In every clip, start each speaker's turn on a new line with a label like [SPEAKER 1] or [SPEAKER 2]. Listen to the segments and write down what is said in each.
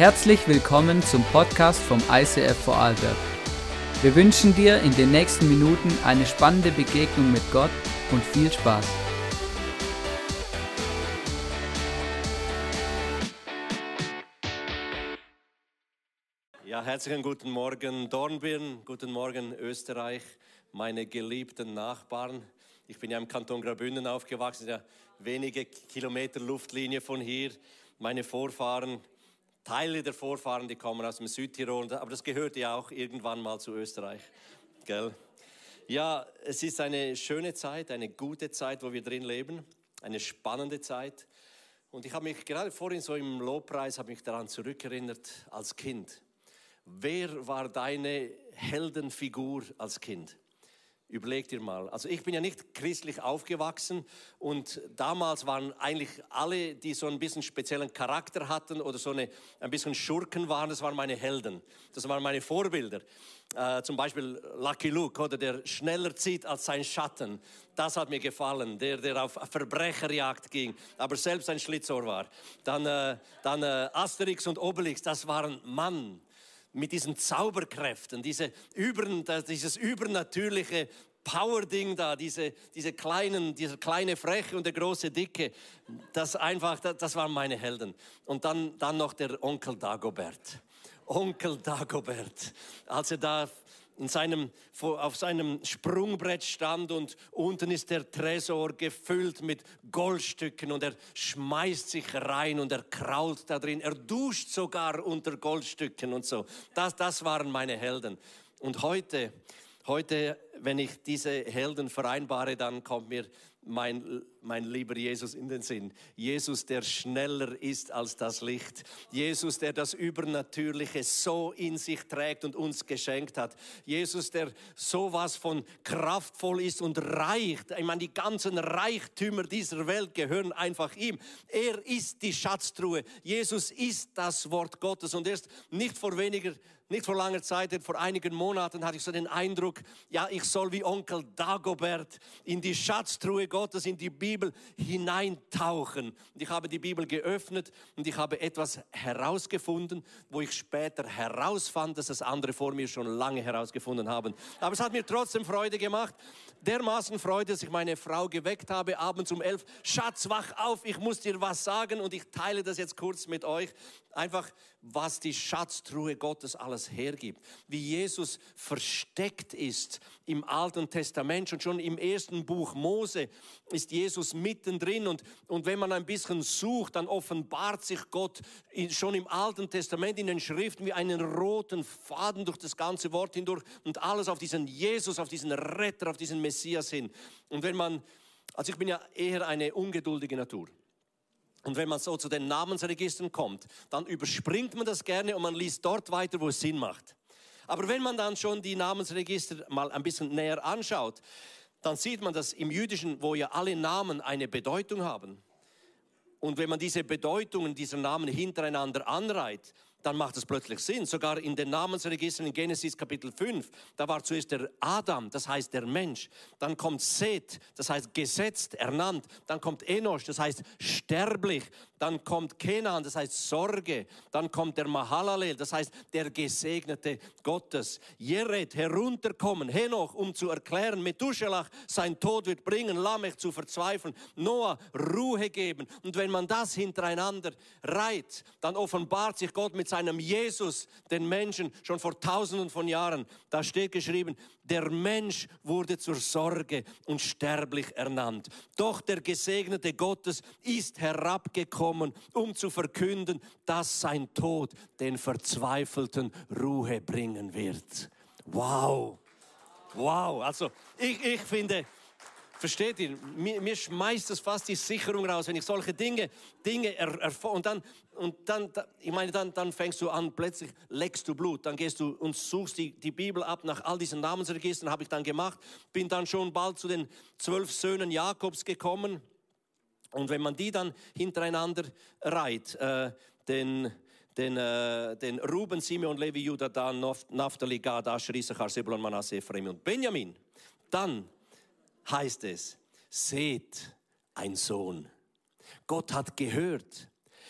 [SPEAKER 1] Herzlich willkommen zum Podcast vom ICF Vorarlberg. Wir wünschen dir in den nächsten Minuten eine spannende Begegnung mit Gott und viel Spaß.
[SPEAKER 2] Ja, herzlichen guten Morgen Dornbirn, guten Morgen Österreich, meine geliebten Nachbarn. Ich bin ja im Kanton Graubünden aufgewachsen, ja wenige Kilometer Luftlinie von hier. Meine Vorfahren, Teile der Vorfahren, die kommen aus dem Südtirol, aber das gehört ja auch irgendwann mal zu Österreich. Gell? Ja, es ist eine schöne Zeit, eine gute Zeit, wo wir drin leben, eine spannende Zeit. Und ich habe mich gerade vorhin so im Lobpreis habe mich daran zurückerinnert als Kind. Wer war deine Heldenfigur als Kind? Überleg dir mal. Also ich bin ja nicht christlich aufgewachsen und damals waren eigentlich alle, die so ein bisschen speziellen Charakter hatten oder so eine, ein bisschen Schurken waren, das waren meine Helden. Das waren meine Vorbilder. Äh, zum Beispiel Lucky Luke, oder der schneller zieht als sein Schatten. Das hat mir gefallen. Der, der auf Verbrecherjagd ging, aber selbst ein Schlitzohr war. Dann, äh, dann äh, Asterix und Obelix, das waren Mann mit diesen Zauberkräften, diese über, dieses übernatürliche Power-Ding da, diese, diese kleinen, dieser kleine Freche und der große Dicke, das einfach, das, waren meine Helden. Und dann, dann noch der Onkel Dagobert. Onkel Dagobert, als er da in seinem, auf seinem Sprungbrett stand und unten ist der Tresor gefüllt mit Goldstücken und er schmeißt sich rein und er krault da drin. Er duscht sogar unter Goldstücken und so. Das, das waren meine Helden. Und heute, heute, wenn ich diese Helden vereinbare, dann kommt mir mein, mein lieber Jesus in den Sinn. Jesus, der schneller ist als das Licht. Jesus, der das Übernatürliche so in sich trägt und uns geschenkt hat. Jesus, der sowas von kraftvoll ist und reich. Ich meine, die ganzen Reichtümer dieser Welt gehören einfach ihm. Er ist die Schatztruhe. Jesus ist das Wort Gottes und erst nicht vor weniger nicht vor langer Zeit, vor einigen Monaten hatte ich so den Eindruck, ja, ich soll wie Onkel Dagobert in die Schatztruhe Gottes, in die Bibel hineintauchen. Und ich habe die Bibel geöffnet und ich habe etwas herausgefunden, wo ich später herausfand, dass das andere vor mir schon lange herausgefunden haben. Aber es hat mir trotzdem Freude gemacht. Dermaßen Freude, dass ich meine Frau geweckt habe, abends um elf. Schatz, wach auf, ich muss dir was sagen und ich teile das jetzt kurz mit euch. Einfach, was die Schatztruhe Gottes alles hergibt. Wie Jesus versteckt ist im Alten Testament. Und schon im ersten Buch Mose ist Jesus mittendrin. Und, und wenn man ein bisschen sucht, dann offenbart sich Gott schon im Alten Testament in den Schriften wie einen roten Faden durch das ganze Wort hindurch. Und alles auf diesen Jesus, auf diesen Retter, auf diesen Messias hin. Und wenn man, also ich bin ja eher eine ungeduldige Natur. Und wenn man so zu den Namensregistern kommt, dann überspringt man das gerne und man liest dort weiter, wo es Sinn macht. Aber wenn man dann schon die Namensregister mal ein bisschen näher anschaut, dann sieht man, dass im Jüdischen, wo ja alle Namen eine Bedeutung haben, und wenn man diese Bedeutungen dieser Namen hintereinander anreiht, dann macht es plötzlich Sinn. Sogar in den Namensregistern in Genesis Kapitel 5, da war zuerst der Adam, das heißt der Mensch. Dann kommt Seth, das heißt gesetzt, ernannt. Dann kommt Enosh, das heißt sterblich. Dann kommt Kenan, das heißt Sorge. Dann kommt der Mahalalel, das heißt der Gesegnete Gottes. Jered, herunterkommen. Henoch, um zu erklären, Methuselah, sein Tod wird bringen, Lamech zu verzweifeln. Noah, Ruhe geben. Und wenn man das hintereinander reiht, dann offenbart sich Gott mit seinem Jesus den Menschen schon vor tausenden von Jahren. Da steht geschrieben, der Mensch wurde zur Sorge und sterblich ernannt. Doch der Gesegnete Gottes ist herabgekommen, um zu verkünden, dass sein Tod den Verzweifelten Ruhe bringen wird. Wow. Wow, also ich, ich finde, Versteht ihr? Mir, mir, schmeißt es fast die Sicherung raus, wenn ich solche Dinge, Dinge erfahre. Und dann, und dann, ich meine, dann, dann fängst du an, plötzlich leckst du Blut. Dann gehst du und suchst die, die Bibel ab nach all diesen Namensregistern, habe ich dann gemacht. Bin dann schon bald zu den zwölf Söhnen Jakobs gekommen. Und wenn man die dann hintereinander reiht, äh, den, den, äh, den Ruben, Simeon, Levi, Judah, Dan, Naphtali, Gad, Asher, Issachar, Zebulon, Manasseh, Ephraim und Benjamin, dann heißt es, seht ein Sohn. Gott hat gehört.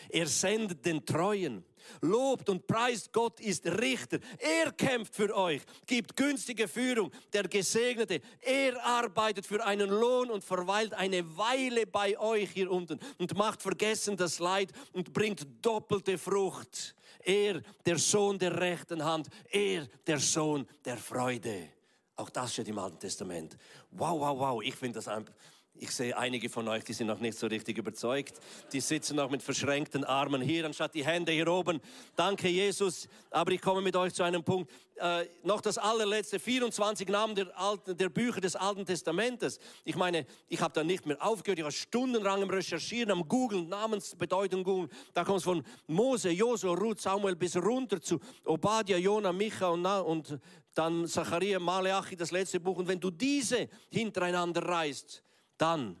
[SPEAKER 2] Er sendet den Treuen. Lobt und preist Gott ist Richter. Er kämpft für euch, gibt günstige Führung, der Gesegnete. Er arbeitet für einen Lohn und verweilt eine Weile bei euch hier unten und macht vergessen das Leid und bringt doppelte Frucht. Er, der Sohn der rechten Hand, er, der Sohn der Freude. Auch das steht im Alten Testament. Wow, wow, wow. Ich finde das einfach ich sehe einige von euch, die sind noch nicht so richtig überzeugt. Die sitzen noch mit verschränkten Armen hier, anstatt die Hände hier oben. Danke, Jesus. Aber ich komme mit euch zu einem Punkt. Äh, noch das allerletzte, 24 Namen der, Alten, der Bücher des Alten Testamentes. Ich meine, ich habe da nicht mehr aufgehört. Ich war stundenlang am Recherchieren, am Googlen, Namensbedeutung googeln. Da kommt es von Mose, Josua, Ruth, Samuel bis runter zu Obadiah, Jona, Micha und, und dann Zachariah, Maleachi, das letzte Buch. Und wenn du diese hintereinander reißt, dann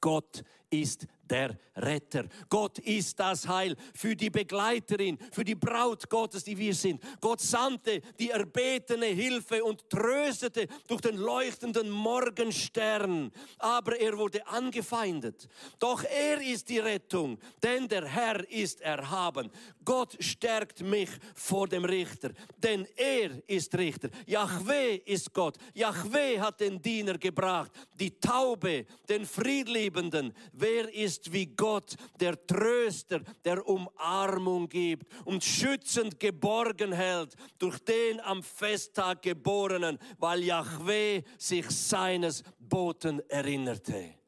[SPEAKER 2] Gott ist der Retter. Gott ist das Heil für die Begleiterin, für die Braut Gottes, die wir sind. Gott sandte die erbetene Hilfe und tröstete durch den leuchtenden Morgenstern. Aber er wurde angefeindet. Doch er ist die Rettung, denn der Herr ist erhaben. Gott stärkt mich vor dem Richter, denn er ist Richter. Yahweh ist Gott. Yahweh hat den Diener gebracht, die Taube, den Friedliebenden. Wer ist wie Gott, der Tröster, der Umarmung gibt und schützend geborgen hält durch den am Festtag geborenen, weil Yahweh sich seines Boten erinnerte.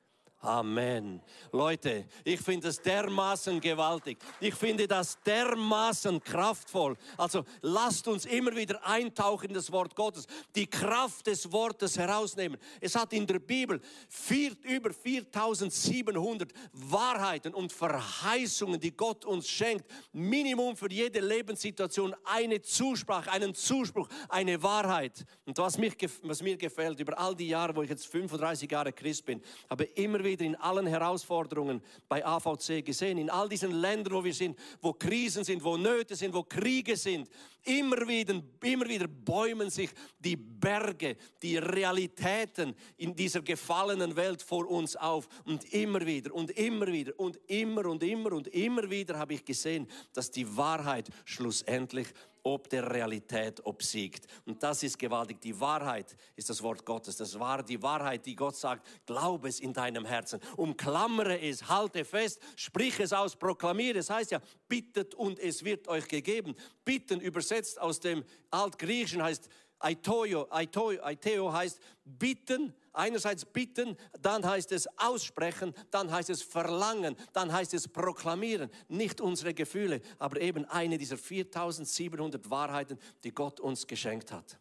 [SPEAKER 2] Amen. Leute, ich finde es dermaßen gewaltig. Ich finde das dermaßen kraftvoll. Also lasst uns immer wieder eintauchen in das Wort Gottes, die Kraft des Wortes herausnehmen. Es hat in der Bibel vier, über 4700 Wahrheiten und Verheißungen, die Gott uns schenkt. Minimum für jede Lebenssituation eine Zusprache, einen Zuspruch, eine Wahrheit. Und was, mich, was mir gefällt, über all die Jahre, wo ich jetzt 35 Jahre Christ bin, habe immer wieder wieder in allen Herausforderungen bei AVC gesehen, in all diesen Ländern, wo wir sind, wo Krisen sind, wo Nöte sind, wo Kriege sind. Immer wieder, immer wieder bäumen sich die Berge, die Realitäten in dieser gefallenen Welt vor uns auf. Und immer wieder und immer wieder und immer und immer und immer wieder habe ich gesehen, dass die Wahrheit schlussendlich ob der Realität obsiegt. Und das ist gewaltig. Die Wahrheit ist das Wort Gottes. Das war die Wahrheit, die Gott sagt. Glaube es in deinem Herzen. Umklammere es, halte fest, sprich es aus, proklamiere. Es heißt ja, bittet und es wird euch gegeben. Bitten übersetzt aus dem Altgriechischen heißt Aitoio, Aitoio, Aiteo heißt bitten, einerseits bitten, dann heißt es aussprechen, dann heißt es verlangen, dann heißt es proklamieren. Nicht unsere Gefühle, aber eben eine dieser 4700 Wahrheiten, die Gott uns geschenkt hat.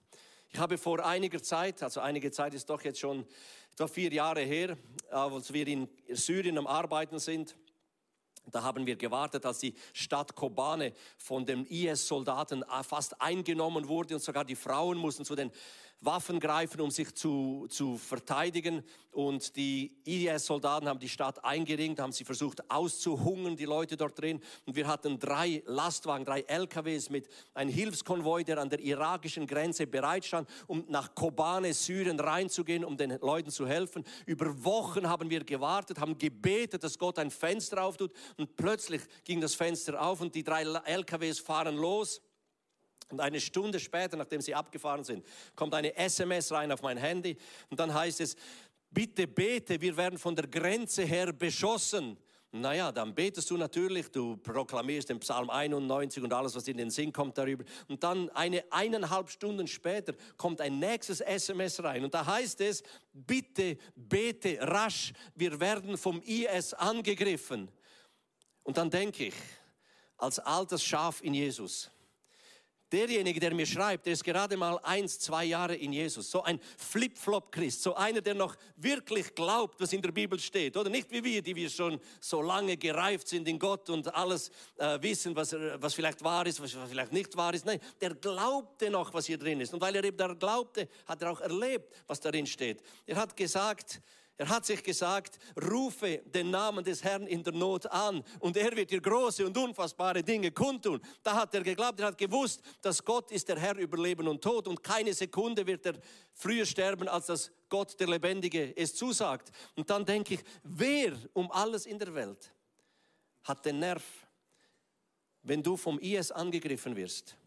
[SPEAKER 2] Ich habe vor einiger Zeit, also einige Zeit ist doch jetzt schon etwa vier Jahre her, als wir in Syrien am Arbeiten sind, da haben wir gewartet, als die Stadt Kobane von den IS-Soldaten fast eingenommen wurde und sogar die Frauen mussten zu den Waffen greifen, um sich zu, zu verteidigen. Und die IS-Soldaten haben die Stadt eingeringt, haben sie versucht auszuhungern, die Leute dort drin. Und wir hatten drei Lastwagen, drei LKWs mit einem Hilfskonvoi, der an der irakischen Grenze bereitstand, um nach Kobane, Syrien reinzugehen, um den Leuten zu helfen. Über Wochen haben wir gewartet, haben gebetet, dass Gott ein Fenster auftut. Und plötzlich ging das Fenster auf und die drei LKWs fahren los. Und eine Stunde später, nachdem sie abgefahren sind, kommt eine SMS rein auf mein Handy und dann heißt es, bitte bete, wir werden von der Grenze her beschossen. Naja, dann betest du natürlich, du proklamierst den Psalm 91 und alles, was in den Sinn kommt darüber. Und dann eine eineinhalb Stunden später kommt ein nächstes SMS rein und da heißt es, bitte bete rasch, wir werden vom IS angegriffen. Und dann denke ich, als altes Schaf in Jesus, Derjenige, der mir schreibt, der ist gerade mal eins, zwei Jahre in Jesus. So ein Flip-Flop-Christ. So einer, der noch wirklich glaubt, was in der Bibel steht. Oder nicht wie wir, die wir schon so lange gereift sind in Gott und alles äh, wissen, was, was vielleicht wahr ist, was vielleicht nicht wahr ist. Nein, der glaubte noch, was hier drin ist. Und weil er eben da glaubte, hat er auch erlebt, was darin steht. Er hat gesagt, er hat sich gesagt, rufe den Namen des Herrn in der Not an und er wird dir große und unfassbare Dinge kundtun. Da hat er geglaubt, er hat gewusst, dass Gott ist der Herr über Leben und Tod und keine Sekunde wird er früher sterben, als dass Gott der Lebendige es zusagt. Und dann denke ich, wer um alles in der Welt hat den Nerv, wenn du vom IS angegriffen wirst,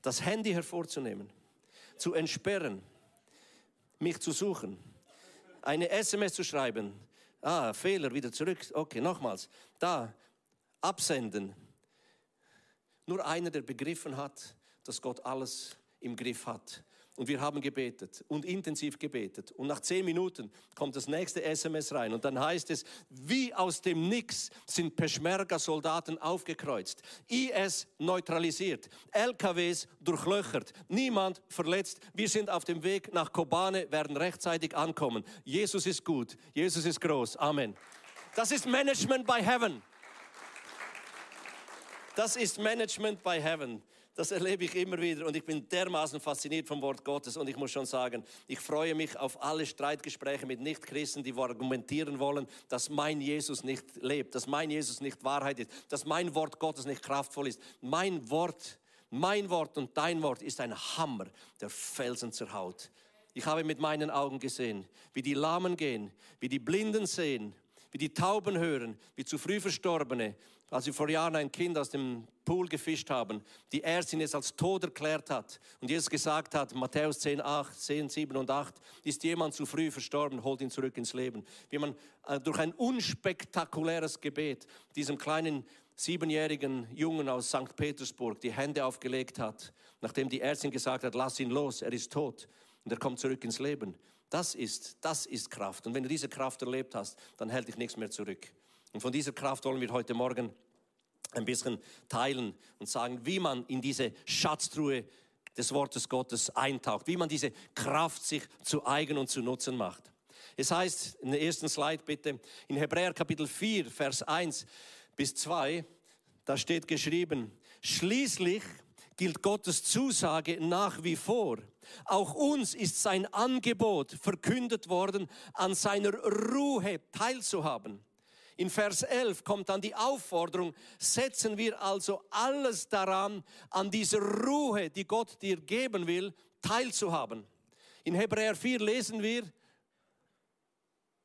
[SPEAKER 2] das Handy hervorzunehmen, zu entsperren, mich zu suchen, eine SMS zu schreiben, ah, Fehler, wieder zurück, okay, nochmals, da, absenden. Nur einer, der begriffen hat, dass Gott alles im Griff hat. Und wir haben gebetet und intensiv gebetet. Und nach zehn Minuten kommt das nächste SMS rein. Und dann heißt es, wie aus dem Nix sind Peschmerga-Soldaten aufgekreuzt. IS neutralisiert. LKWs durchlöchert. Niemand verletzt. Wir sind auf dem Weg nach Kobane, werden rechtzeitig ankommen. Jesus ist gut. Jesus ist groß. Amen. Das ist Management by Heaven. Das ist Management by Heaven. Das erlebe ich immer wieder und ich bin dermaßen fasziniert vom Wort Gottes und ich muss schon sagen, ich freue mich auf alle Streitgespräche mit Nichtchristen, die argumentieren wollen, dass mein Jesus nicht lebt, dass mein Jesus nicht Wahrheit ist, dass mein Wort Gottes nicht kraftvoll ist. Mein Wort, mein Wort und dein Wort ist ein Hammer, der Felsen zerhaut. Ich habe mit meinen Augen gesehen, wie die Lahmen gehen, wie die Blinden sehen, wie die Tauben hören, wie zu früh Verstorbene, als wir vor Jahren ein Kind aus dem Pool gefischt haben, die Ärztin es als tot erklärt hat und Jesus gesagt hat, Matthäus 10, 8, 10, 7 und 8, ist jemand zu früh verstorben, holt ihn zurück ins Leben. Wie man äh, durch ein unspektakuläres Gebet diesem kleinen siebenjährigen Jungen aus St. Petersburg die Hände aufgelegt hat, nachdem die Ärztin gesagt hat, lass ihn los, er ist tot und er kommt zurück ins Leben. Das ist, das ist Kraft. Und wenn du diese Kraft erlebt hast, dann hält dich nichts mehr zurück. Und von dieser Kraft wollen wir heute Morgen ein bisschen teilen und sagen, wie man in diese Schatztruhe des Wortes Gottes eintaucht, wie man diese Kraft sich zu eigen und zu nutzen macht. Es heißt in der ersten Slide bitte, in Hebräer Kapitel 4, Vers 1 bis 2, da steht geschrieben, schließlich gilt Gottes Zusage nach wie vor. Auch uns ist sein Angebot verkündet worden, an seiner Ruhe teilzuhaben. In Vers 11 kommt dann die Aufforderung, setzen wir also alles daran, an dieser Ruhe, die Gott dir geben will, teilzuhaben. In Hebräer 4 lesen wir,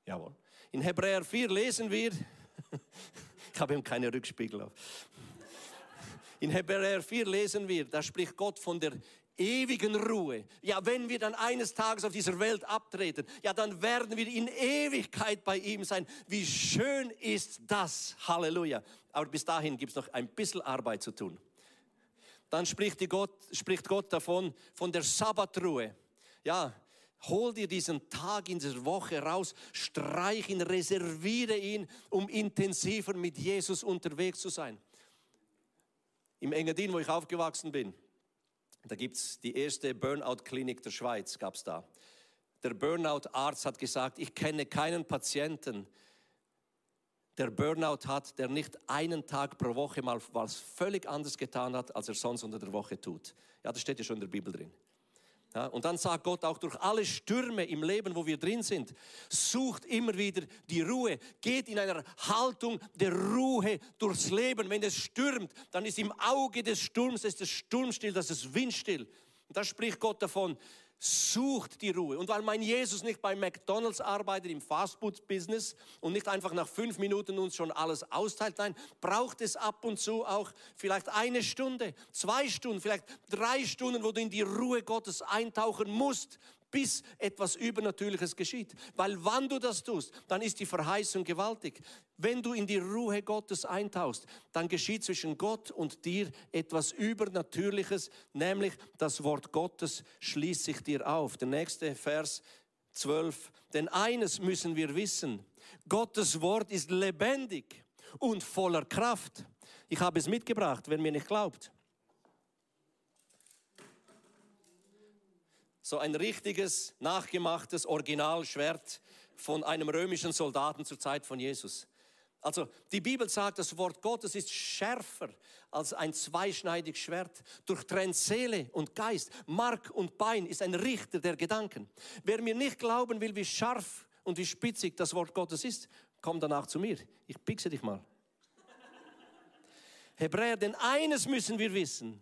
[SPEAKER 2] jawohl, in Hebräer 4 lesen wir, ich habe ihm keine Rückspiegel auf. In Hebräer 4 lesen wir, da spricht Gott von der ewigen Ruhe. Ja, wenn wir dann eines Tages auf dieser Welt abtreten, ja, dann werden wir in Ewigkeit bei ihm sein. Wie schön ist das. Halleluja. Aber bis dahin gibt es noch ein bisschen Arbeit zu tun. Dann spricht Gott, spricht Gott davon, von der Sabbatruhe. Ja, Hol dir diesen Tag in der Woche raus, streich ihn, reserviere ihn, um intensiver mit Jesus unterwegs zu sein. Im Engadin, wo ich aufgewachsen bin, da gibt es die erste Burnout-Klinik der Schweiz, gab es da. Der Burnout-Arzt hat gesagt, ich kenne keinen Patienten, der Burnout hat, der nicht einen Tag pro Woche mal was völlig anders getan hat, als er sonst unter der Woche tut. Ja, das steht ja schon in der Bibel drin. Ja, und dann sagt Gott auch durch alle Stürme im Leben, wo wir drin sind, sucht immer wieder die Ruhe, geht in einer Haltung der Ruhe durchs Leben. Wenn es stürmt, dann ist im Auge des Sturms, ist es sturmstill, das ist windstill. Und da spricht Gott davon, sucht die Ruhe. Und weil mein Jesus nicht bei McDonald's arbeitet im Fastfood-Business und nicht einfach nach fünf Minuten uns schon alles austeilt, nein, braucht es ab und zu auch vielleicht eine Stunde, zwei Stunden, vielleicht drei Stunden, wo du in die Ruhe Gottes eintauchen musst, bis etwas Übernatürliches geschieht. Weil wann du das tust, dann ist die Verheißung gewaltig. Wenn du in die Ruhe Gottes eintauchst, dann geschieht zwischen Gott und dir etwas Übernatürliches, nämlich das Wort Gottes schließt sich dir auf. Der nächste Vers 12. Denn eines müssen wir wissen, Gottes Wort ist lebendig und voller Kraft. Ich habe es mitgebracht, wenn mir nicht glaubt. So ein richtiges, nachgemachtes Originalschwert von einem römischen Soldaten zur Zeit von Jesus. Also die Bibel sagt, das Wort Gottes ist schärfer als ein zweischneidiges Schwert, durchtrennt Seele und Geist, Mark und Bein, ist ein Richter der Gedanken. Wer mir nicht glauben will, wie scharf und wie spitzig das Wort Gottes ist, komm danach zu mir. Ich pixe dich mal. Hebräer, denn eines müssen wir wissen.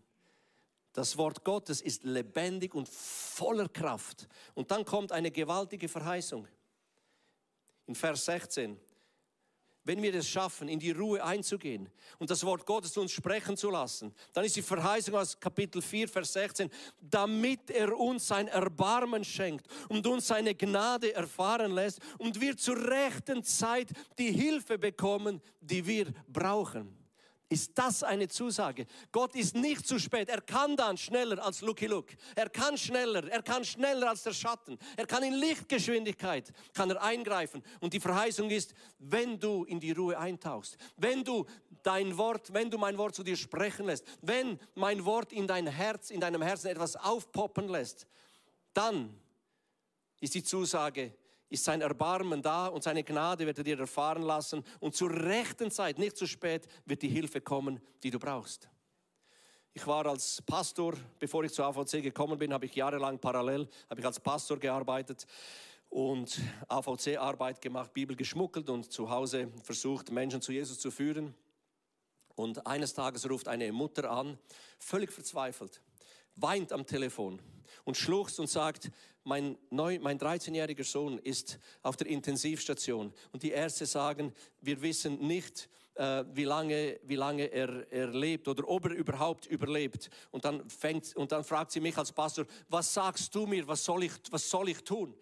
[SPEAKER 2] Das Wort Gottes ist lebendig und voller Kraft. Und dann kommt eine gewaltige Verheißung. In Vers 16. wenn wir es schaffen, in die Ruhe einzugehen und das Wort Gottes uns sprechen zu lassen, dann ist die Verheißung aus Kapitel 4, Vers 16, damit er uns sein Erbarmen schenkt und uns seine Gnade erfahren lässt und wir zur rechten Zeit die Hilfe bekommen, die wir brauchen. Ist das eine Zusage? Gott ist nicht zu spät. Er kann dann schneller als Lucky Look. Er kann schneller. Er kann schneller als der Schatten. Er kann in Lichtgeschwindigkeit kann er eingreifen. Und die Verheißung ist, wenn du in die Ruhe eintauchst, wenn du dein Wort, wenn du mein Wort zu dir sprechen lässt, wenn mein Wort in dein Herz, in deinem Herzen etwas aufpoppen lässt, dann ist die Zusage, ist sein Erbarmen da und seine Gnade wird er dir erfahren lassen und zur rechten Zeit, nicht zu spät, wird die Hilfe kommen, die du brauchst. Ich war als Pastor, bevor ich zur AVC gekommen bin, habe ich jahrelang parallel, habe ich als Pastor gearbeitet und AVC-Arbeit gemacht, Bibel geschmuggelt und zu Hause versucht, Menschen zu Jesus zu führen. Und eines Tages ruft eine Mutter an, völlig verzweifelt, weint am Telefon und schluchzt und sagt, mein, mein 13-jähriger Sohn ist auf der Intensivstation und die Ärzte sagen, wir wissen nicht, äh, wie lange, wie lange er, er lebt oder ob er überhaupt überlebt. Und dann, fängt, und dann fragt sie mich als Pastor, was sagst du mir, was soll ich, was soll ich tun?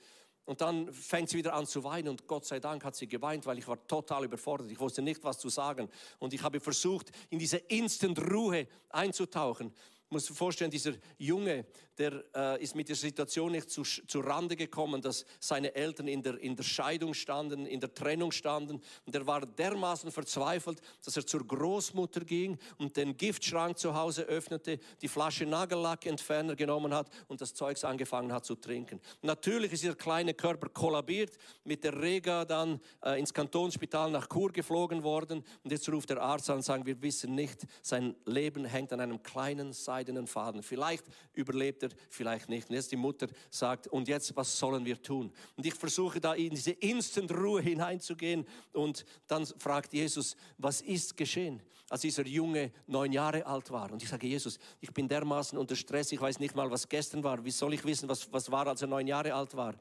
[SPEAKER 2] Und dann fängt sie wieder an zu weinen und Gott sei Dank hat sie geweint, weil ich war total überfordert. Ich wusste nicht, was zu sagen. Und ich habe versucht, in diese Instant-Ruhe einzutauchen muss sich vorstellen, dieser Junge, der äh, ist mit der Situation nicht zu, zu Rande gekommen, dass seine Eltern in der, in der Scheidung standen, in der Trennung standen. Und er war dermaßen verzweifelt, dass er zur Großmutter ging und den Giftschrank zu Hause öffnete, die Flasche Nagellackentferner genommen hat und das Zeugs angefangen hat zu trinken. Natürlich ist dieser kleine Körper kollabiert, mit der Rega dann äh, ins Kantonsspital nach Chur geflogen worden. Und jetzt ruft der Arzt an und sagt, wir wissen nicht, sein Leben hängt an einem kleinen seidenen Faden. Vielleicht überlebt er, vielleicht nicht. Und jetzt die Mutter sagt, und jetzt, was sollen wir tun? Und ich versuche da in diese Instant-Ruhe hineinzugehen und dann fragt Jesus, was ist geschehen, als dieser Junge neun Jahre alt war? Und ich sage, Jesus, ich bin dermaßen unter Stress, ich weiß nicht mal, was gestern war. Wie soll ich wissen, was, was war, als er neun Jahre alt war?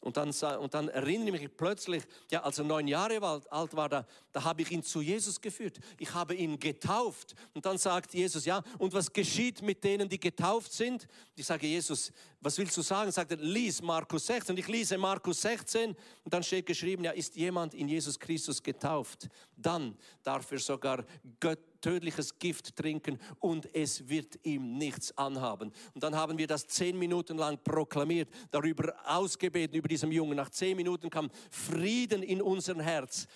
[SPEAKER 2] Und dann, und dann erinnere ich mich plötzlich, ja, als er neun Jahre alt war, da, da habe ich ihn zu Jesus geführt. Ich habe ihn getauft. Und dann sagt Jesus, ja, und was geschieht mit denen, die getauft sind? Ich sage, Jesus, was willst du sagen? Sagt er, lies Markus 16. Und ich lese Markus 16 und dann steht geschrieben, ja, ist jemand in Jesus Christus getauft, dann darf er sogar Gott tödliches Gift trinken und es wird ihm nichts anhaben. Und dann haben wir das zehn Minuten lang proklamiert, darüber ausgebeten, über diesem Jungen. Nach zehn Minuten kam Frieden in unser Herz.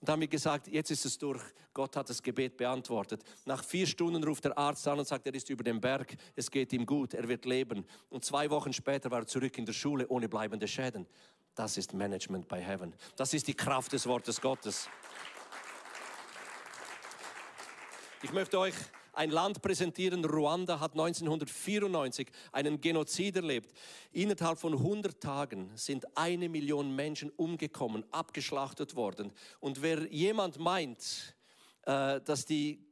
[SPEAKER 2] Und haben wir gesagt, jetzt ist es durch. Gott hat das Gebet beantwortet. Nach vier Stunden ruft der Arzt an und sagt, er ist über den Berg, es geht ihm gut, er wird leben. Und zwei Wochen später war er zurück in der Schule ohne bleibende Schäden. Das ist Management by Heaven. Das ist die Kraft des Wortes Gottes. Ich möchte euch ein Land präsentieren. Ruanda hat 1994 einen Genozid erlebt. Innerhalb von 100 Tagen sind eine Million Menschen umgekommen, abgeschlachtet worden. Und wer jemand meint, äh, dass die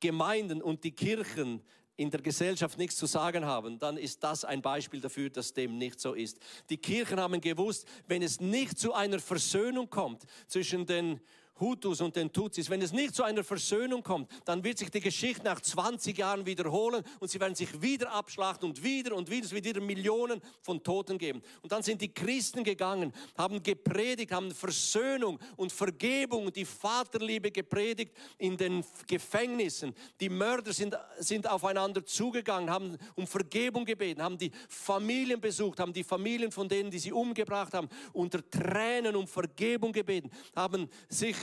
[SPEAKER 2] Gemeinden und die Kirchen in der Gesellschaft nichts zu sagen haben, dann ist das ein Beispiel dafür, dass dem nicht so ist. Die Kirchen haben gewusst, wenn es nicht zu einer Versöhnung kommt zwischen den Hutus und den Tutsis, wenn es nicht zu einer Versöhnung kommt, dann wird sich die Geschichte nach 20 Jahren wiederholen und sie werden sich wieder abschlachten und wieder und wieder, es wird wieder Millionen von Toten geben. Und dann sind die Christen gegangen, haben gepredigt, haben Versöhnung und Vergebung und die Vaterliebe gepredigt in den Gefängnissen. Die Mörder sind, sind aufeinander zugegangen, haben um Vergebung gebeten, haben die Familien besucht, haben die Familien von denen, die sie umgebracht haben, unter Tränen um Vergebung gebeten, haben sich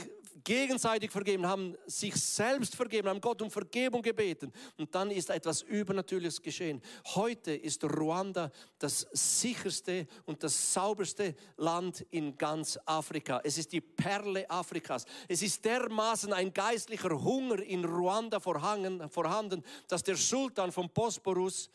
[SPEAKER 2] gegenseitig vergeben, haben sich selbst vergeben, haben Gott um Vergebung gebeten. Und dann ist etwas Übernatürliches geschehen. Heute ist Ruanda das sicherste und das sauberste Land in ganz Afrika. Es ist die Perle Afrikas. Es ist dermaßen ein geistlicher Hunger in Ruanda vorhanden, dass der Sultan von Bosporus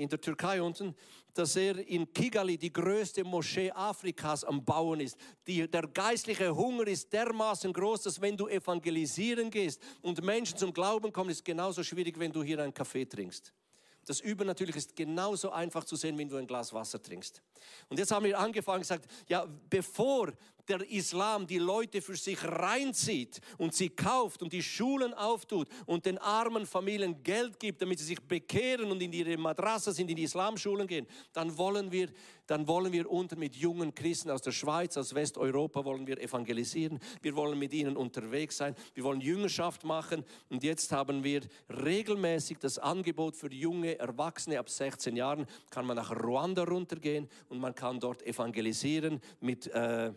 [SPEAKER 2] in der Türkei unten, dass er in Kigali die größte Moschee Afrikas am Bauen ist. Die, der geistliche Hunger ist dermaßen groß, dass wenn du evangelisieren gehst und Menschen zum Glauben kommen, ist genauso schwierig, wenn du hier einen Kaffee trinkst. Das Übernatürliche ist genauso einfach zu sehen, wenn du ein Glas Wasser trinkst. Und jetzt haben wir angefangen und gesagt, ja, bevor der Islam die Leute für sich reinzieht und sie kauft und die Schulen auftut und den armen Familien Geld gibt, damit sie sich bekehren und in ihre Madrasas, in die Islamschulen gehen, dann wollen wir, dann wollen wir unten mit jungen Christen aus der Schweiz, aus Westeuropa wollen wir evangelisieren. Wir wollen mit ihnen unterwegs sein. Wir wollen Jüngerschaft machen. Und jetzt haben wir regelmäßig das Angebot für junge Erwachsene ab 16 Jahren, kann man nach Ruanda runtergehen und man kann dort evangelisieren mit äh,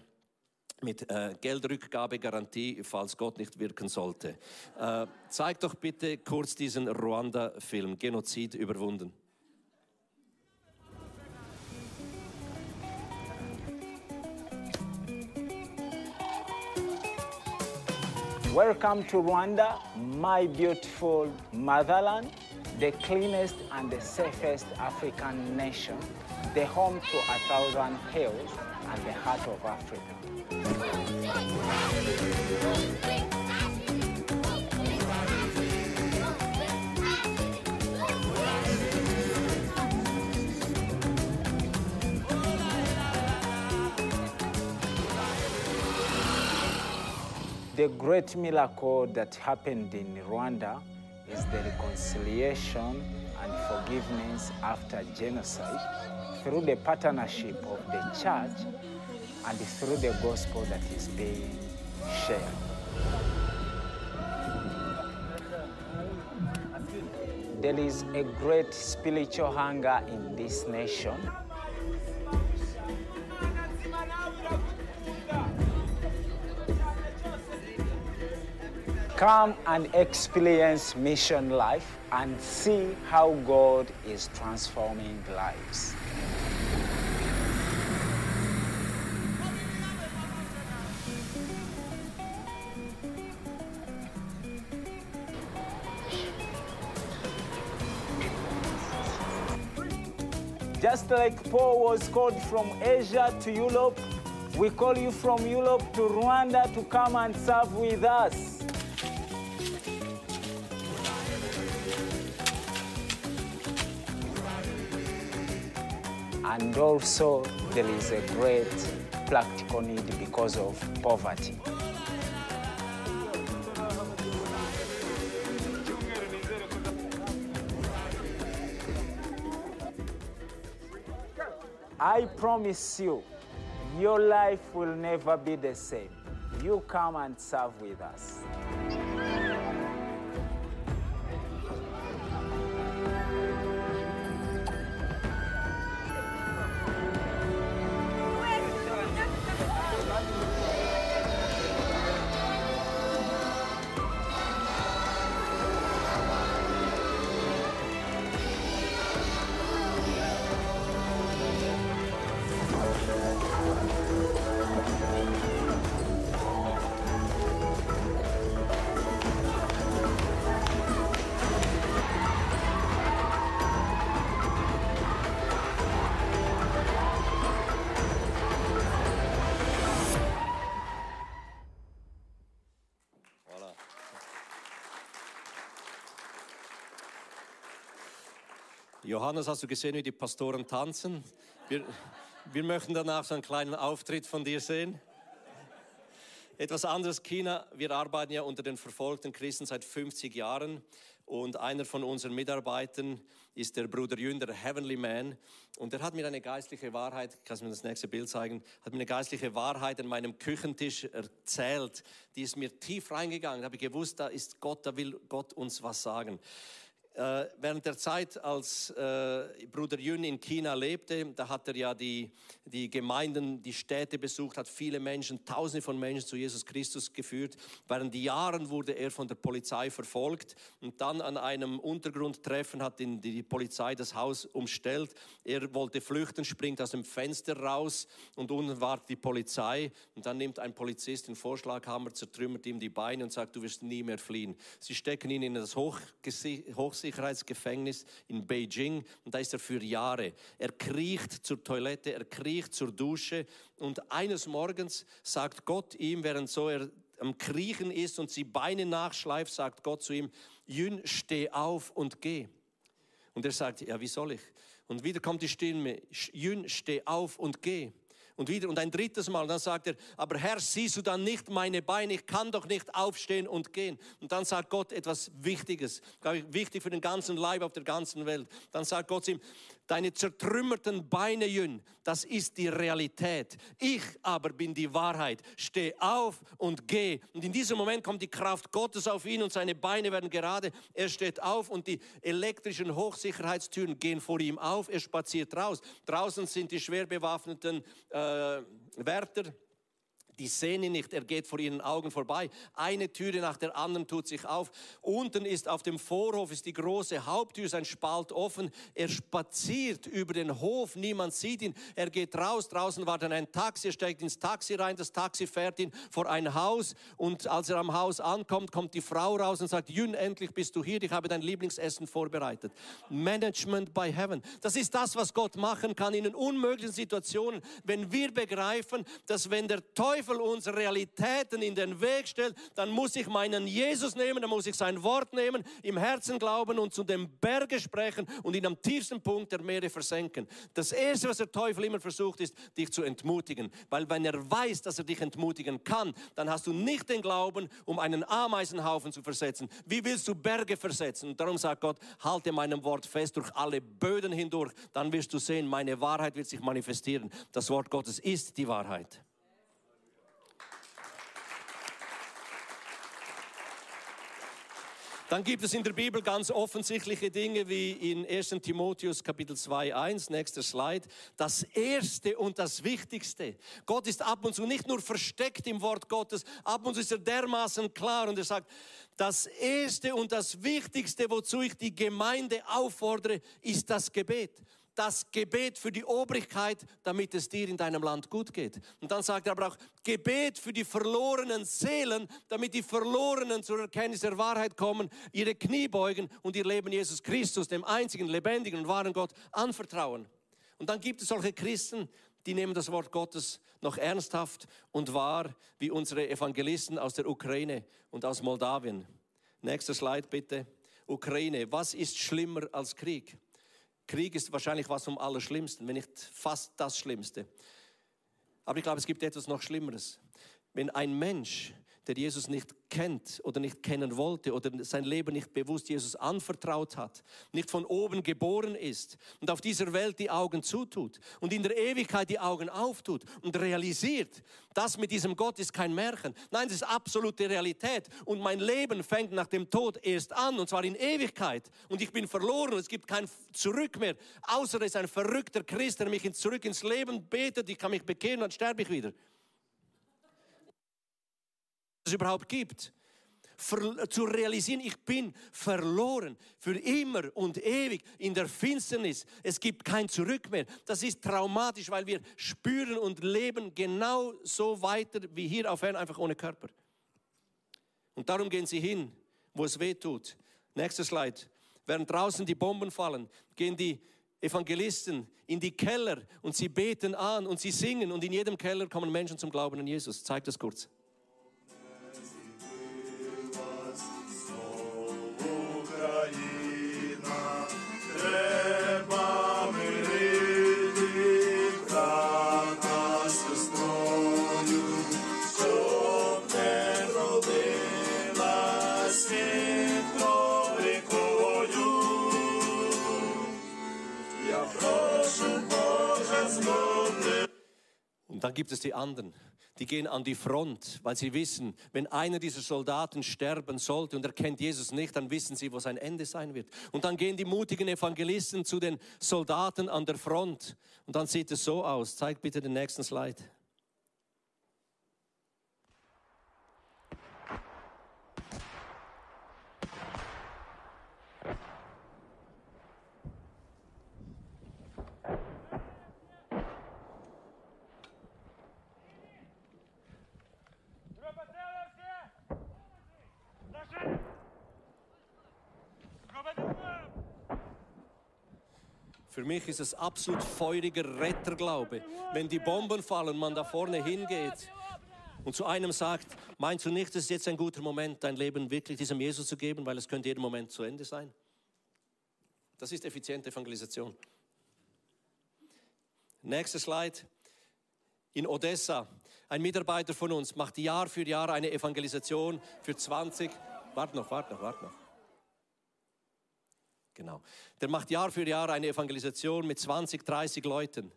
[SPEAKER 2] mit äh, Geldrückgabegarantie, falls Gott nicht wirken sollte. Äh, zeig doch bitte kurz diesen Ruanda-Film, Genozid überwunden.
[SPEAKER 3] Welcome to Rwanda, my beautiful motherland, the cleanest and the safest African nation, the home to a thousand hills and the heart of Africa. The great miracle that happened in Rwanda is the reconciliation and forgiveness after genocide through the partnership of the church and through the gospel that is being shared. There is a great spiritual hunger in this nation. Come and experience mission life and see how God is transforming lives. Just like Paul was called from Asia to Europe, we call you from Europe to Rwanda to come and serve with us. And also, there is a great practical need because of poverty. I promise you, your life will never be the same. You come and serve with us.
[SPEAKER 2] Johannes, hast du gesehen, wie die Pastoren tanzen? Wir, wir möchten danach so einen kleinen Auftritt von dir sehen. Etwas anderes, China. Wir arbeiten ja unter den verfolgten Christen seit 50 Jahren und einer von unseren Mitarbeitern ist der Bruder Jün, der Heavenly Man. Und er hat mir eine geistliche Wahrheit, kannst du mir das nächste Bild zeigen, hat mir eine geistliche Wahrheit an meinem Küchentisch erzählt. Die ist mir tief reingegangen. Da habe ich gewusst, da ist Gott, da will Gott uns was sagen. Äh, während der Zeit, als äh, Bruder Yun in China lebte, da hat er ja die, die Gemeinden, die Städte besucht, hat viele Menschen, Tausende von Menschen zu Jesus Christus geführt. Während die Jahren wurde er von der Polizei verfolgt und dann an einem Untergrundtreffen hat ihn die Polizei das Haus umstellt. Er wollte flüchten, springt aus dem Fenster raus und unten war die Polizei und dann nimmt ein Polizist den Vorschlaghammer, zertrümmert ihm die Beine und sagt, du wirst nie mehr fliehen. Sie stecken ihn in das Hochgesi- Hochsicherheitsgefängnis in Beijing und da ist er für Jahre. Er kriecht zur Toilette, er kriecht zur Dusche und eines Morgens sagt Gott ihm, während so er am Kriechen ist und sie Beine nachschleift, sagt Gott zu ihm, Jün, steh auf und geh. Und er sagt, ja, wie soll ich? Und wieder kommt die Stimme, Jün, steh auf und geh. Und wieder und ein drittes Mal. Dann sagt er, aber Herr, siehst du dann nicht meine Beine? Ich kann doch nicht aufstehen und gehen. Und dann sagt Gott etwas Wichtiges, glaube ich, wichtig für den ganzen Leib auf der ganzen Welt. Dann sagt Gott zu ihm, deine zertrümmerten Beine, Jün, das ist die Realität. Ich aber bin die Wahrheit. Steh auf und geh. Und in diesem Moment kommt die Kraft Gottes auf ihn und seine Beine werden gerade. Er steht auf und die elektrischen Hochsicherheitstüren gehen vor ihm auf. Er spaziert raus. Draußen sind die schwer bewaffneten äh, Wärter die sehen ihn nicht, er geht vor ihren Augen vorbei. Eine Türe nach der anderen tut sich auf. Unten ist auf dem Vorhof ist die große Haupttür, sein Spalt offen. Er spaziert über den Hof, niemand sieht ihn. Er geht raus, draußen war dann ein Taxi, er steigt ins Taxi rein, das Taxi fährt ihn vor ein Haus und als er am Haus ankommt, kommt die Frau raus und sagt, Jün, endlich bist du hier, ich habe dein Lieblingsessen vorbereitet. Management by Heaven. Das ist das, was Gott machen kann in unmöglichen Situationen, wenn wir begreifen, dass wenn der Teufel Teufel uns Realitäten in den Weg stellt, dann muss ich meinen Jesus nehmen, dann muss ich sein Wort nehmen, im Herzen glauben und zu dem Berge sprechen und ihn am tiefsten Punkt der Meere versenken. Das Erste, was der Teufel immer versucht, ist, dich zu entmutigen. Weil wenn er weiß, dass er dich entmutigen kann, dann hast du nicht den Glauben, um einen Ameisenhaufen zu versetzen. Wie willst du Berge versetzen? Und darum sagt Gott, halte meinem Wort fest durch alle Böden hindurch. Dann wirst du sehen, meine Wahrheit wird sich manifestieren. Das Wort Gottes ist die Wahrheit. Dann gibt es in der Bibel ganz offensichtliche Dinge wie in 1 Timotheus Kapitel 2, 1, nächster Slide. Das Erste und das Wichtigste. Gott ist ab und zu nicht nur versteckt im Wort Gottes, ab und zu ist er dermaßen klar und er sagt, das Erste und das Wichtigste, wozu ich die Gemeinde auffordere, ist das Gebet das Gebet für die Obrigkeit, damit es dir in deinem Land gut geht. Und dann sagt er aber auch Gebet für die verlorenen Seelen, damit die Verlorenen zur Erkenntnis der Wahrheit kommen, ihre Knie beugen und ihr Leben Jesus Christus, dem einzigen lebendigen und wahren Gott, anvertrauen. Und dann gibt es solche Christen, die nehmen das Wort Gottes noch ernsthaft und wahr, wie unsere Evangelisten aus der Ukraine und aus Moldawien. Nächster Slide bitte. Ukraine, was ist schlimmer als Krieg? Krieg ist wahrscheinlich was vom Allerschlimmsten, wenn nicht fast das Schlimmste. Aber ich glaube, es gibt etwas noch Schlimmeres. Wenn ein Mensch der Jesus nicht kennt oder nicht kennen wollte oder sein Leben nicht bewusst Jesus anvertraut hat, nicht von oben geboren ist und auf dieser Welt die Augen zutut und in der Ewigkeit die Augen auftut und realisiert, das mit diesem Gott ist kein Märchen. Nein, es ist absolute Realität und mein Leben fängt nach dem Tod erst an und zwar in Ewigkeit und ich bin verloren es gibt kein Zurück mehr, außer es ist ein verrückter Christ, der mich zurück ins Leben betet, ich kann mich bekehren dann sterbe ich wieder es überhaupt gibt. Ver, zu realisieren, ich bin verloren für immer und ewig in der Finsternis. Es gibt kein Zurück mehr. Das ist traumatisch, weil wir spüren und leben genau so weiter wie hier auf Erden, einfach ohne Körper. Und darum gehen sie hin, wo es weh tut. Nächster Slide. Während draußen die Bomben fallen, gehen die Evangelisten in die Keller und sie beten an und sie singen und in jedem Keller kommen Menschen zum Glauben an Jesus. Zeig das kurz. Dann gibt es die anderen, die gehen an die Front, weil sie wissen, wenn einer dieser Soldaten sterben sollte und er kennt Jesus nicht, dann wissen sie, wo sein Ende sein wird. Und dann gehen die mutigen Evangelisten zu den Soldaten an der Front. Und dann sieht es so aus. Zeig bitte den nächsten Slide. Für mich ist es absolut feuriger Retterglaube. Wenn die Bomben fallen, man da vorne hingeht und zu einem sagt, meinst du nicht, es ist jetzt ein guter Moment, dein Leben wirklich diesem Jesus zu geben, weil es könnte jeden Moment zu Ende sein? Das ist effiziente Evangelisation. Nächster Slide. in Odessa. Ein Mitarbeiter von uns macht Jahr für Jahr eine Evangelisation für 20. Warte noch, warte noch, warte noch. Genau. Der macht Jahr für Jahr eine Evangelisation mit 20, 30 Leuten.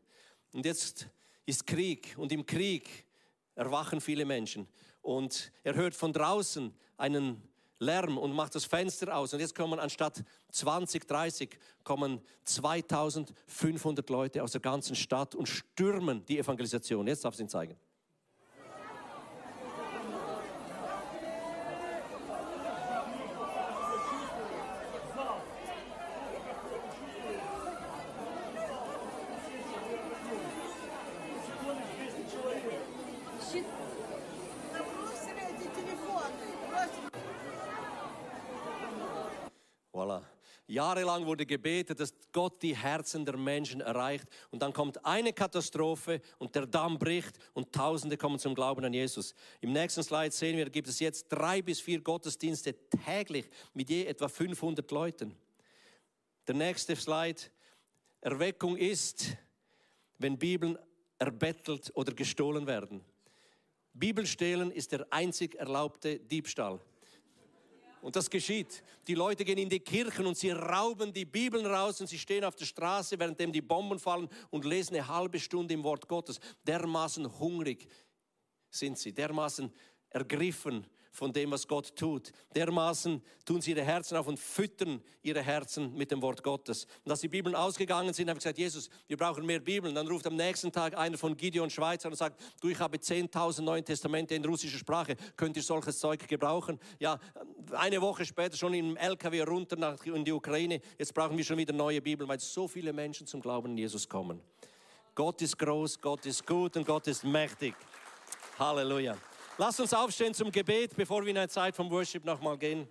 [SPEAKER 2] Und jetzt ist Krieg und im Krieg erwachen viele Menschen. Und er hört von draußen einen Lärm und macht das Fenster aus. Und jetzt kommen anstatt 20, 30, kommen 2500 Leute aus der ganzen Stadt und stürmen die Evangelisation. Jetzt darf ich Ihnen zeigen. Jahrelang wurde gebetet, dass Gott die Herzen der Menschen erreicht. Und dann kommt eine Katastrophe und der Damm bricht und Tausende kommen zum Glauben an Jesus. Im nächsten Slide sehen wir, gibt es jetzt drei bis vier Gottesdienste täglich mit je etwa 500 Leuten. Der nächste Slide. Erweckung ist, wenn Bibeln erbettelt oder gestohlen werden. Bibelstehlen ist der einzig erlaubte Diebstahl. Und das geschieht. Die Leute gehen in die Kirchen und sie rauben die Bibeln raus und sie stehen auf der Straße, währenddem die Bomben fallen und lesen eine halbe Stunde im Wort Gottes. Dermaßen hungrig sind sie, dermaßen ergriffen von dem, was Gott tut. Dermaßen tun sie ihre Herzen auf und füttern ihre Herzen mit dem Wort Gottes. Und als die Bibeln ausgegangen sind, habe ich gesagt, Jesus, wir brauchen mehr Bibeln. Dann ruft am nächsten Tag einer von Gideon Schweizer und sagt, du, ich habe 10.000 Neue Testamente in russischer Sprache, könnt ihr solches Zeug gebrauchen? Ja, eine Woche später schon im LKW runter nach, in die Ukraine, jetzt brauchen wir schon wieder neue Bibeln, weil so viele Menschen zum Glauben an Jesus kommen. Gott ist groß, Gott ist gut und Gott ist mächtig. Halleluja. Lass uns aufstehen zum Gebet, bevor wir in eine Zeit vom Worship nochmal gehen.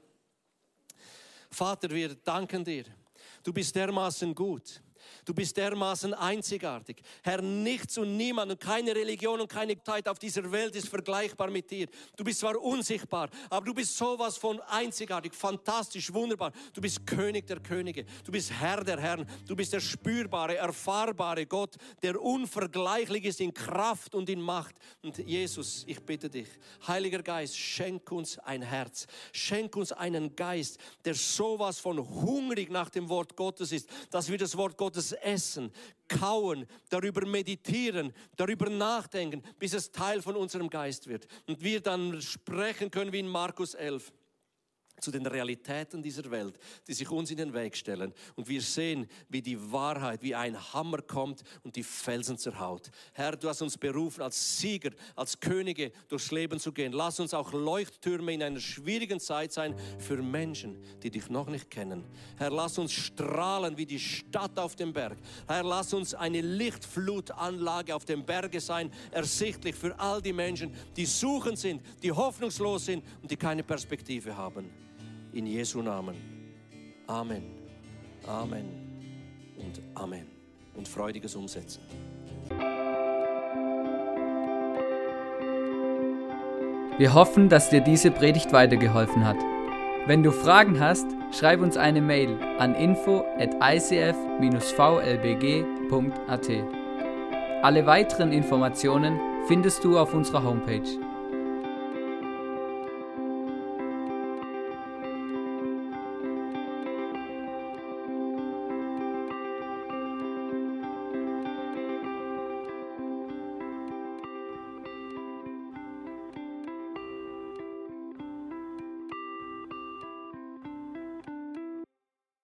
[SPEAKER 2] Vater, wir danken dir. Du bist dermaßen gut. Du bist dermaßen einzigartig. Herr, nichts und niemand und keine Religion und keine Zeit auf dieser Welt ist vergleichbar mit dir. Du bist zwar unsichtbar, aber du bist sowas von einzigartig, fantastisch, wunderbar. Du bist König der Könige. Du bist Herr der Herren. Du bist der spürbare, erfahrbare Gott, der unvergleichlich ist in Kraft und in Macht. Und Jesus, ich bitte dich, Heiliger Geist, schenk uns ein Herz. Schenk uns einen Geist, der sowas von hungrig nach dem Wort Gottes ist, dass wir das Wort Gottes essen, kauen, darüber meditieren, darüber nachdenken, bis es Teil von unserem Geist wird. Und wir dann sprechen können wie in Markus 11 zu den Realitäten dieser Welt, die sich uns in den Weg stellen. Und wir sehen, wie die Wahrheit, wie ein Hammer kommt und die Felsen zerhaut. Herr, du hast uns berufen, als Sieger, als Könige durchs Leben zu gehen. Lass uns auch Leuchttürme in einer schwierigen Zeit sein für Menschen, die dich noch nicht kennen. Herr, lass uns strahlen wie die Stadt auf dem Berg. Herr, lass uns eine Lichtflutanlage auf dem Berge sein, ersichtlich für all die Menschen, die suchend sind, die hoffnungslos sind und die keine Perspektive haben in Jesu Namen. Amen. Amen und Amen. Und freudiges Umsetzen.
[SPEAKER 1] Wir hoffen, dass dir diese Predigt weitergeholfen hat. Wenn du Fragen hast, schreib uns eine Mail an info at icf-vlbg.at. Alle weiteren Informationen findest du auf unserer Homepage